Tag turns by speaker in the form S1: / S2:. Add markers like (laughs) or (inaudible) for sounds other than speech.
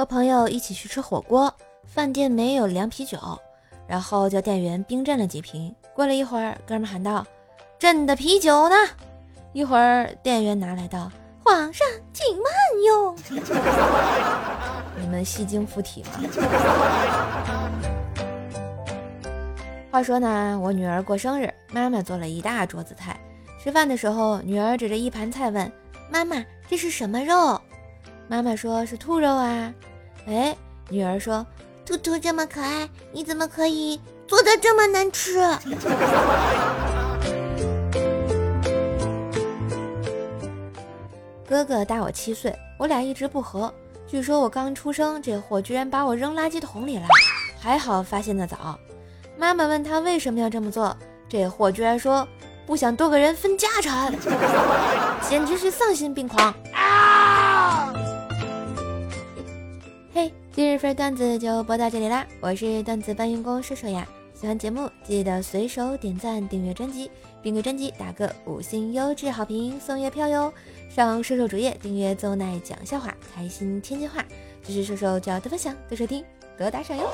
S1: 和朋友一起去吃火锅，饭店没有凉啤酒，然后叫店员冰镇了几瓶。过了一会儿，哥们喊道：“朕的啤酒呢？”一会儿，店员拿来道：“皇上，请慢用。(laughs) ”你们戏精附体吗？(laughs) 话说呢，我女儿过生日，妈妈做了一大桌子菜。吃饭的时候，女儿指着一盘菜问妈妈：“这是什么肉？”妈妈说是兔肉啊。哎，女儿说：“
S2: 兔兔这么可爱，你怎么可以做的这么难吃？” (laughs)
S1: 哥哥大我七岁，我俩一直不和。据说我刚出生，这货居然把我扔垃圾桶里了，还好发现的早。妈妈问他为什么要这么做，这货居然说不想多个人分家产，简直是丧心病狂嘿，今日份段子就播到这里啦，我是段子搬运工射手呀。喜欢节目记得随手点赞、订阅专辑，并给专辑打个五星优质好评，送月票哟！上射手主页订阅邹奈讲笑话，开心天津话，支持射手就要多分享、多收听、多打赏哟！